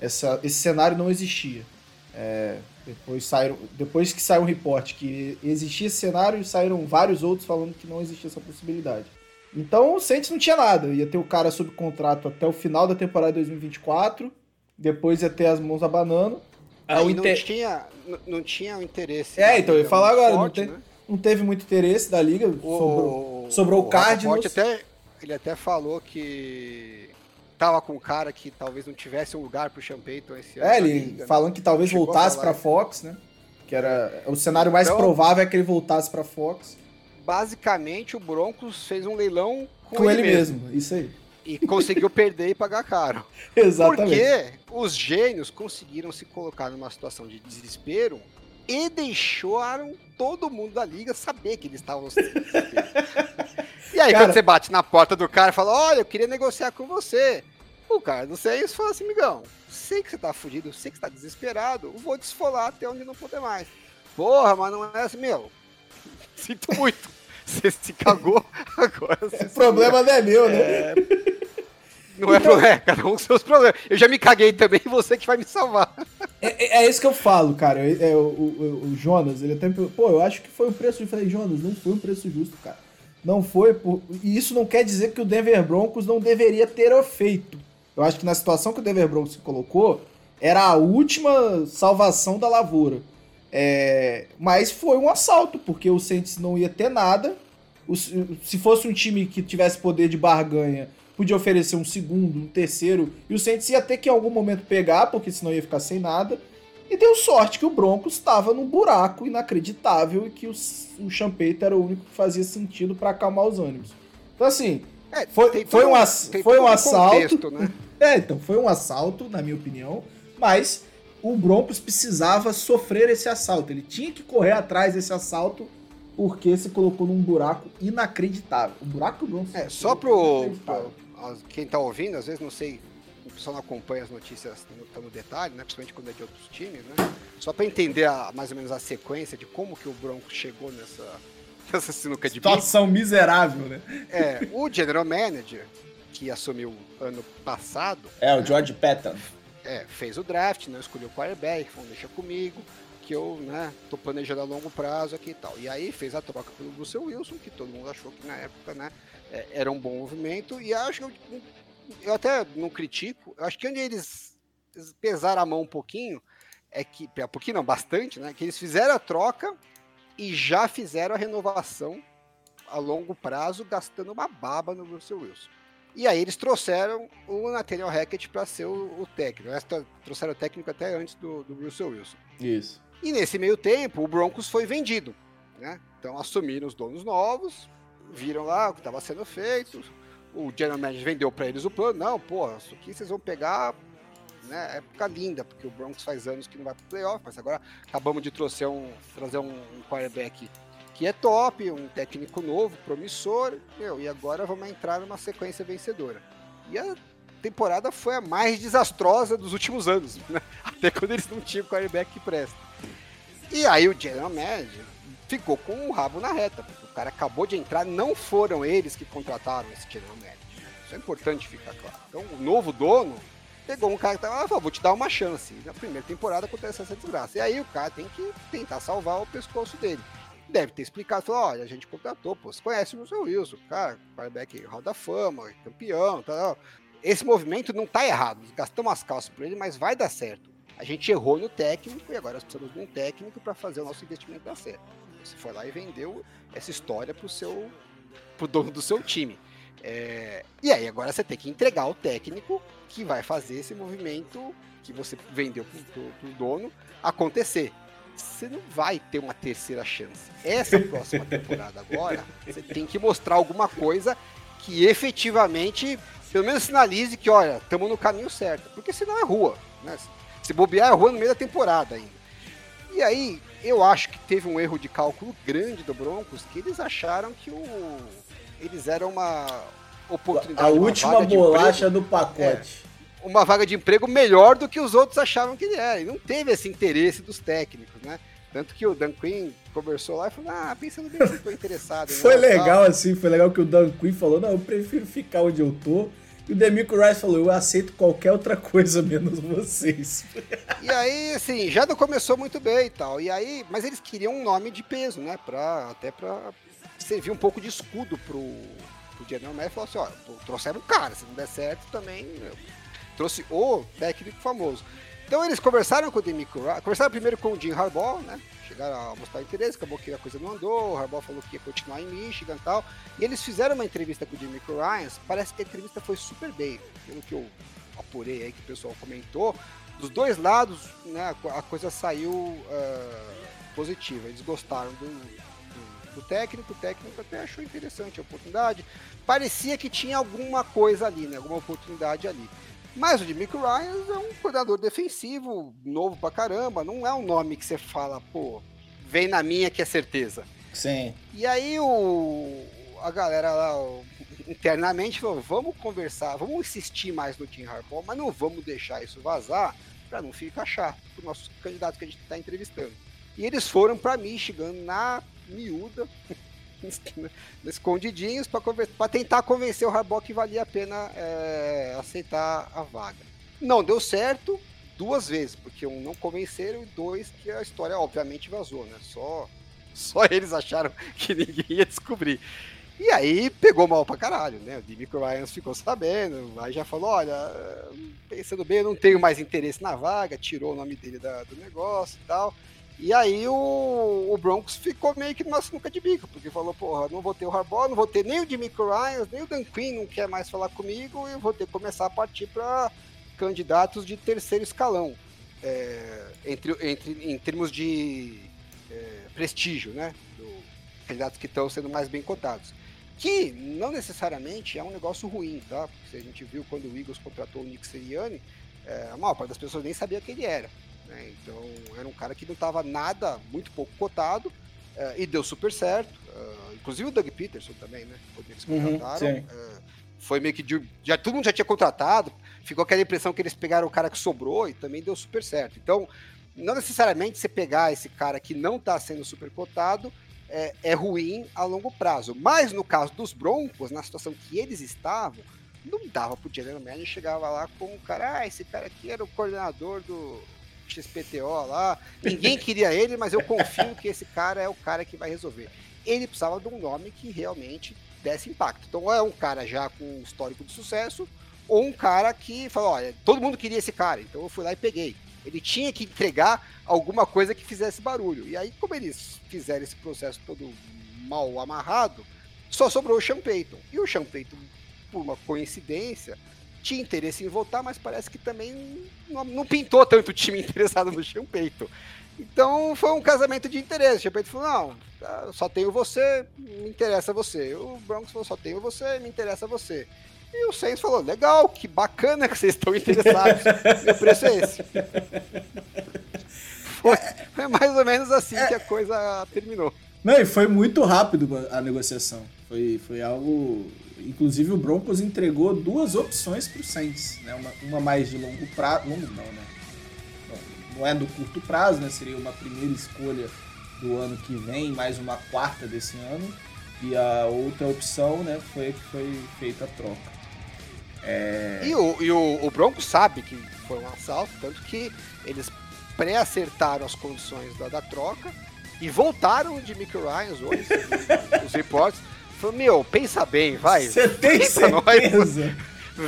essa, esse cenário não existia. É, depois, saíram, depois que saiu um reporte que existia esse cenário, saíram vários outros falando que não existia essa possibilidade. Então o Saints não tinha nada. Ia ter o cara sob contrato até o final da temporada de 2024. Depois ia ter as mãos abanando. Aí o não, Inter- tinha, não, não tinha o interesse. É, então, eu ia muito falar agora, não forte, tem- né? Não teve muito interesse da liga. sobrou, sobrou o Rapoport Cardinals. Até, ele até falou que tava com um cara que talvez não tivesse um lugar pro Sean Payton esse ano. É, ele liga, né? falando que talvez Chegou voltasse pra Fox, né? Que era o cenário mais Então- provável é que ele voltasse pra Fox. Basicamente, o Broncos fez um leilão com, Com ele mesmo, isso aí. E conseguiu perder e pagar caro. Exatamente. Porque os gênios conseguiram se colocar numa situação de desespero e deixaram todo mundo da liga saber que eles estavam sem desespero. E aí, Cara- quando você bate na porta do cara e fala: Olha, eu queria negociar com você. O cara do Saints fala assim: Migão, sei que você tá fudido, sei que você tá desesperado, vou desfolar até onde não poder mais. Porra, mas não é assim, meu. Sinto muito. Você se cagou, agora você O problema não é meu, né? é, não é problema, cada um com seus problemas. Eu já me caguei também, você que vai me salvar. É, é- é isso que eu falo, cara. É, é, o, o- o Jonas, ele até me perguntou, pô, eu acho que foi um preço. Eu falei, Jonas, não foi um preço justo, cara. Não foi, por... e isso não quer dizer que o Denver Broncos não deveria ter feito. Eu acho que na situação que o Denver Broncos se colocou, era a última salvação da lavoura. É, Mas foi um assalto, porque o Saints não ia ter nada. Se fosse um time que tivesse poder de barganha, podia oferecer um segundo, um terceiro, e o Saints ia ter que em algum momento pegar, porque senão ia ficar sem nada. E deu sorte que o Broncos estava num buraco inacreditável e que o, o Champeito era o único que fazia sentido para acalmar os ânimos. Então, assim, É, Foi- foi um foi um assalto. contexto, né? é, então, foi um assalto, na minha opinião, mas o Broncos precisava sofrer esse assalto. Ele tinha que correr atrás desse assalto porque se colocou num buraco inacreditável. Um buraco que o Broncos É, só pro, quem tá ouvindo, às vezes não sei, o pessoal não acompanha as notícias no, no detalhe, né? Principalmente quando é de outros times, né? Só pra entender a- mais ou menos a sequência de como que o Broncos chegou nessa, nessa sinuca de bico. Situação miserável, né? É, o general manager, que assumiu ano passado, É, o George Patton. é, fez o draft, não escolheu o quarterback, falou, deixa comigo, que eu, né, tô planejando a longo prazo aqui e tal. E aí fez a troca pelo Russell Wilson, que todo mundo achou que na época, né, é, era um bom movimento, e acho que eu, até não critico, eu acho que onde eles pesaram a mão um pouquinho, é que, um pouquinho não, bastante, né, que eles fizeram a troca e já fizeram a renovação a longo prazo, gastando uma baba no Russell Wilson. E aí eles trouxeram o Nathaniel Hackett para ser o, o técnico. Eles tro- trouxeram o técnico até antes do, do Russell Wilson. Isso. E nesse meio tempo, o Broncos foi vendido. Né? Então assumiram os donos novos, viram lá o que estava sendo feito. O General Manager vendeu para eles o plano. Não, pô, isso aqui vocês vão pegar né, época linda, porque o Broncos faz anos que não vai pro playoff, mas agora acabamos de trazer um, trazer um, um quarterback que é top, um técnico novo, promissor, meu, e agora vamos entrar numa sequência vencedora. E a temporada foi a mais desastrosa dos últimos anos, né? até quando eles não tinham quarterback que presta. E aí o General Manager ficou com o rabo na reta, porque o cara acabou de entrar, não foram eles que contrataram esse General Manager. Isso é importante ficar claro. Então o novo dono pegou um cara que tava, ah, vou te dar uma chance. E na primeira temporada acontece essa desgraça. E aí o cara tem que tentar salvar o pescoço dele. Deve ter explicado, falou, olha, a gente contratou, pô, você conhece o Russell Wilson, cara, quarterback Hall da Fama, campeão, tal. Esse movimento não tá errado, gastamos as calças por ele, mas vai dar certo. A gente errou no técnico e agora nós precisamos de um técnico para fazer o nosso investimento dar certo. Você foi lá e vendeu essa história pro seu pro dono do seu time. É, e aí agora você tem que entregar o técnico que vai fazer esse movimento que você vendeu pro, pro- pro dono acontecer. Você não vai ter uma terceira chance. Essa próxima temporada agora, você tem que mostrar alguma coisa que efetivamente, pelo menos sinalize que, olha, estamos no caminho certo. Porque senão é rua. Né? Se bobear, é rua no meio da temporada ainda. E aí, eu acho que teve um erro de cálculo grande do Broncos, que eles acharam que o... eles eram uma oportunidade. A última bolacha do pacote. uma vaga de emprego melhor do que os outros achavam que ele era. E não teve esse interesse dos técnicos, né? Tanto que o Dan Quinn conversou lá e falou: Ah, pensando bem, se eu tô interessado. Foi tal." legal assim, foi legal que o Dan Quinn falou, não, eu prefiro ficar onde eu tô. E o Demico Rice falou, eu aceito qualquer outra coisa menos vocês. E aí, assim, já não começou muito bem e tal. E aí, mas eles queriam um nome de peso, né? Pra, até pra servir um pouco de escudo pro, pro General Manager. Falou assim, ó, trouxeram um cara, se não der certo também, meu, trouxe o técnico famoso. Então eles conversaram com o Demico conversaram primeiro com o Jim Harbaugh, né? Chegaram a mostrar interesse, acabou que a coisa não andou, o Harbaugh falou que ia continuar em Michigan e tal. E eles fizeram uma entrevista com o Demico Ryan, parece que a entrevista foi super bem, pelo que eu apurei aí que o pessoal comentou. Dos dois lados, né, a coisa saiu uh, positiva. Eles gostaram do, do, do, técnico, o técnico até achou interessante a oportunidade. Parecia que tinha alguma coisa ali, né, alguma oportunidade ali. Mas o Jimmy Ryan é um coordenador defensivo, novo pra caramba. Não é um nome que você fala, pô, vem na minha que é certeza. Sim. E aí o, a galera lá internamente falou, vamos conversar, vamos insistir mais no Tim Harbaugh, mas não vamos deixar isso vazar para não ficar chato para os nossos candidatos que a gente está entrevistando. E eles foram para Michigan na miúda, escondidinhos para tentar convencer o Harbaugh que valia a pena é, aceitar a vaga. Não deu certo duas vezes, porque um não convenceram e dois que a história obviamente vazou, né? Só só eles acharam que ninguém ia descobrir. E aí pegou mal pra caralho, né? O Dimico Ryan ficou sabendo, aí já falou, olha, pensando bem, eu não tenho mais interesse na vaga, tirou o nome dele da, do negócio e tal. E aí o, o, Broncos ficou meio que numa sinuca de bico, porque falou, porra, não vou ter o Harbaugh, não vou ter nem o Jimmy Ryan, nem o Dan Quinn não quer mais falar comigo, e vou ter que começar a partir para candidatos de terceiro escalão, é, entre, entre, em termos de é, prestígio, né? Do, candidatos que estão sendo mais bem cotados. Que não necessariamente é um negócio ruim, tá? Porque a gente viu quando o Eagles contratou o Nick Sirianni, é, a maior parte das pessoas nem sabia quem ele era. Né? Então era um cara que não estava nada, muito pouco cotado, uh, e deu super certo. Uh, inclusive o Doug Peterson também, né? Quando eles uhum, contrataram. Uh, foi meio que de, já todo mundo já tinha contratado, ficou aquela impressão que eles pegaram o cara que sobrou e também deu super certo. Então, não necessariamente você pegar esse cara que não está sendo super cotado é, é, ruim a longo prazo. Mas no caso dos Broncos, na situação que eles estavam, não dava pro Jalen Manning chegava lá com o cara, ah, esse cara aqui era o coordenador do XPTO lá. Ninguém queria ele, mas eu confio que esse cara é o cara que vai resolver. Ele precisava de um nome que realmente desse impacto. Então, é um cara já com histórico de sucesso, ou um cara que falou: olha, todo mundo queria esse cara, então eu fui lá e peguei. Ele tinha que entregar alguma coisa que fizesse barulho. E aí, como eles fizeram esse processo todo mal amarrado, só sobrou o Sean. E o Sean por uma coincidência, tinha interesse em voltar, mas parece que também não, não pintou tanto o time interessado no Payton. Então foi um casamento de interesse. O Payton falou: não, tá, só tenho você, me interessa você. O Broncos falou: só tenho você, me interessa você. E o Saints falou: legal, que bacana que vocês estão interessados. Meu preço é esse. Foi, foi mais ou menos assim é, que a coisa terminou. Não, e foi muito rápido a negociação. Foi, foi algo Inclusive o Broncos entregou duas opções para o Saints, né? Uma, uma, mais de longo prazo, longo não, né? Não, é do curto prazo, né? Seria uma primeira escolha do ano que vem, mais uma quarta desse ano. E a outra opção, né, foi que foi feita a troca. É... E, o, e o, o Broncos sabe que foi um assalto, tanto que eles pré-acertaram as condições da, da troca e voltaram de Mickey Ryan hoje, os reportes Falou, meu, pensa bem, vai. Você tem certeza?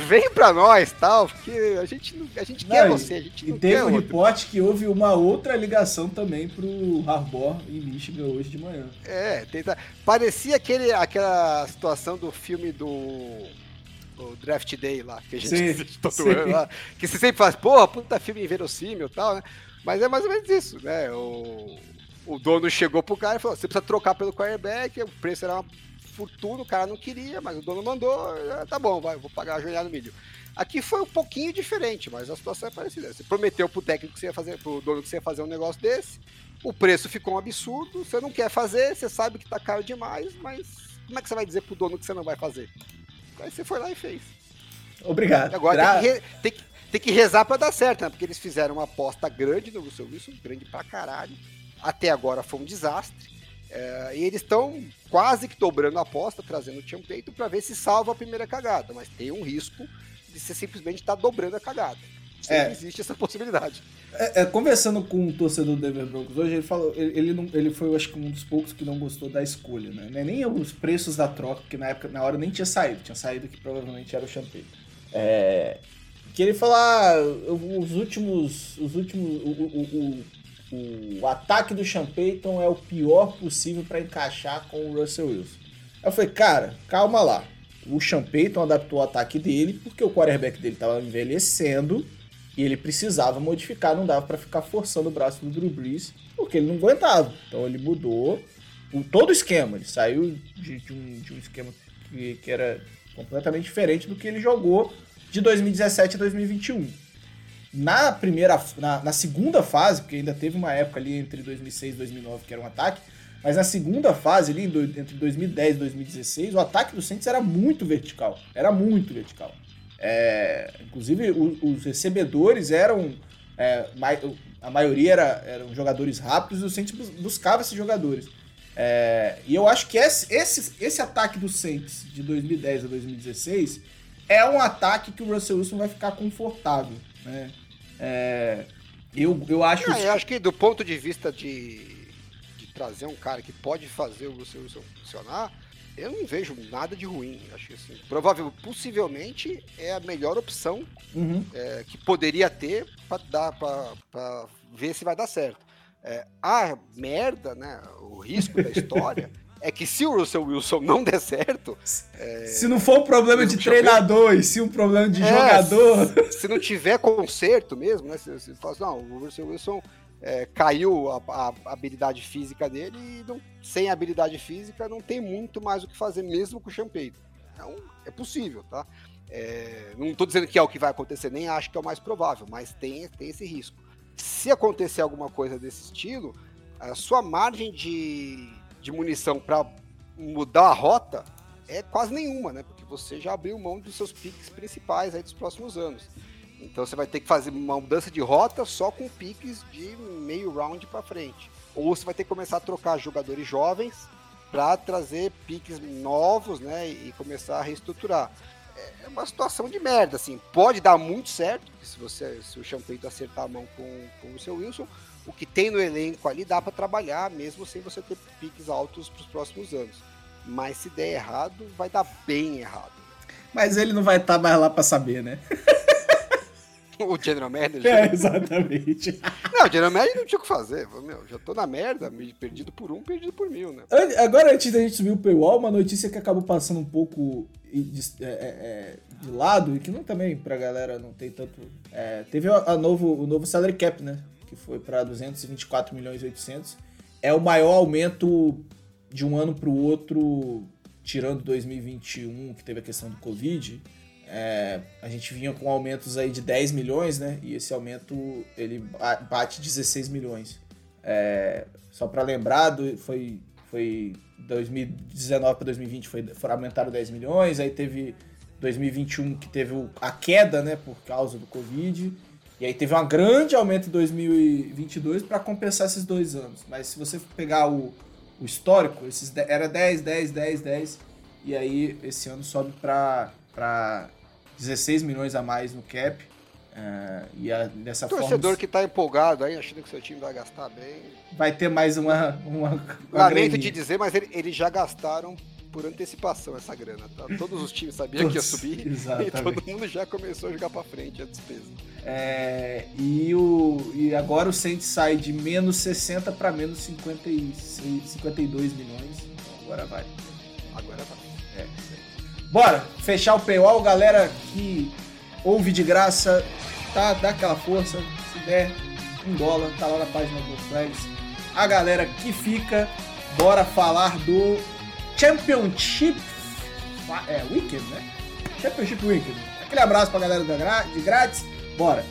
Vem pra nós, tal, porque a gente, a gente não, quer você, a gente e não teve quer um reporte que houve uma outra ligação também pro Harbor em Michigan hoje de manhã. É, tenta... parecia aquele, aquela situação do filme do o Draft Day lá, que a gente assiste todo ano lá, que você sempre faz, porra, puta filme inverossímil e tal, né? Mas é mais ou menos isso, né? O, o dono chegou pro cara e falou: você precisa trocar pelo quarterback, o preço era uma fortuna, o cara não queria, mas o dono mandou, é, tá bom, vai, vou pagar a joelhada no milho. Aqui foi um pouquinho diferente, mas a situação é parecida. Você prometeu pro técnico que você ia fazer, pro dono que você ia fazer um negócio desse, o preço ficou um absurdo, você não quer fazer, você sabe que tá caro demais, mas como é que você vai dizer pro dono que você não vai fazer? Aí você foi lá e fez. Obrigado. Agora Gra... tem, que tem, que, tem que rezar para dar certo, né? Porque eles fizeram uma aposta grande no Russell Wilson, grande pra caralho. Até agora foi um desastre. É, e eles estão quase que dobrando a aposta, trazendo o Peito para ver se salva a primeira cagada. Mas tem um risco de você simplesmente estar tá dobrando a cagada. Sempre é. existe essa possibilidade. É, é, conversando com um torcedor do Denver Broncos hoje, ele falou, ele, ele, não, ele foi, acho que um dos poucos que não gostou da escolha, né? Nem os preços da troca, porque na época, na hora nem tinha saído, tinha saído que provavelmente era o Champeito. É, que ele falou, ah, os últimos, os últimos, o, o, o, o ataque do Sean Payton é o pior possível para encaixar com o Russell Wilson. Eu falei, cara, calma lá. O Sean Payton adaptou o ataque dele porque o quarterback dele estava envelhecendo e ele precisava modificar, não dava para ficar forçando o braço do Drew Brees porque ele não aguentava. Então ele mudou o, todo o esquema. Ele saiu de, de, um, de um, esquema que, que era completamente diferente do que ele jogou de 2017 a 2021. Na primeira, na, na, segunda fase, porque ainda teve uma época ali entre 2006 e 2009 que era um ataque, mas na segunda fase ali, entre 2010 e 2016, o ataque do Saints era muito vertical, era muito vertical. É, inclusive, o, os recebedores eram, é, a maioria era, eram jogadores rápidos e o Saints buscava esses jogadores. É, e eu acho que esse, esse, esse ataque do Saints de 2010 a 2016 é um ataque que o Russell Wilson vai ficar confortável. Né? É, eu, eu acho. Não, eu acho que do ponto de vista de, de trazer um cara que pode fazer o Russell Wilson funcionar, eu não vejo nada de ruim. Acho que assim, provavelmente, possivelmente é a melhor opção uhum. é, que poderia ter para dar para ver se vai dar certo. É, a merda, né? O risco da história é que se o Russell Wilson não der certo. É... Se não for um problema de treinador e se um problema de é, jogador. Se não tiver conserto mesmo, né? Se, se fala assim, não, o Russell Wilson é, caiu a, a, habilidade física dele e não, sem habilidade física não tem muito mais o que fazer, mesmo com o Champeito. Então, é possível, tá? É, não estou dizendo que é o que vai acontecer, nem acho que é o mais provável, mas tem, tem esse risco. Se acontecer alguma coisa desse estilo, a sua margem de, de munição para mudar a rota é quase nenhuma, né? Porque você já abriu mão dos seus piques principais aí dos próximos anos. Então você vai ter que fazer uma mudança de rota só com piques de meio round para frente. Ou você vai ter que começar a trocar jogadores jovens para trazer piques novos, né? E começar a reestruturar. É uma situação de merda, assim. Pode dar muito certo, se você se o Champeito acertar a mão com, com o seu Wilson, o que tem no elenco ali dá para trabalhar, mesmo sem você ter piques altos para os próximos anos. Mas se der errado, vai dar bem errado. Mas ele não vai estar tá mais lá para saber, né? o General Manager. É, exatamente. Não, o General Manager não tinha o que fazer. Meu, já tô na merda, perdido por um, perdido por mil, né? Agora, antes da gente subir o paywall, uma notícia que acabou passando um pouco de, é, é, é, de lado, e que não também pra galera não tem tanto... É, teve a, a, novo, o novo salary cap, né? Que foi pra 224 milhões e 800. É o maior aumento de um ano pro outro, tirando 2021, que teve a questão do Covid é, a gente vinha com aumentos aí de 10 milhões, né? E esse aumento ele bate 16 milhões. É, só para lembrar, foi, foi 2019 para 2020 foi, foram aumentaram 10 milhões, aí teve 2021 que teve a queda, né, por causa do Covid. E aí teve um grande aumento em 2022 para compensar esses dois anos. Mas se você pegar o, o histórico, esses era 10, 10, 10, 10. E aí esse ano sobe para 16 milhões a mais no cap. Uh, e a, dessa Torcedor forma, que está empolgado aí, achando que seu time vai gastar bem. Vai ter mais uma. uma, uma Lamento de dizer, mas eles ele já gastaram por antecipação essa grana. Tá? Todos os times sabiam Todos, que ia subir exatamente. e todo mundo já começou a jogar para frente a despesa. É, e, o, e agora o Saints sai de menos 60 para menos 56, 52 milhões. Então agora vai. Agora vai. É. Bora fechar o paywall, galera que ouve de graça, tá? Dá aquela força, se der um dólar, tá lá na página do Flags. A galera que fica, bora falar do Championship é, Weekend, né? Championship Weekend. Aquele abraço pra galera de grátis, bora!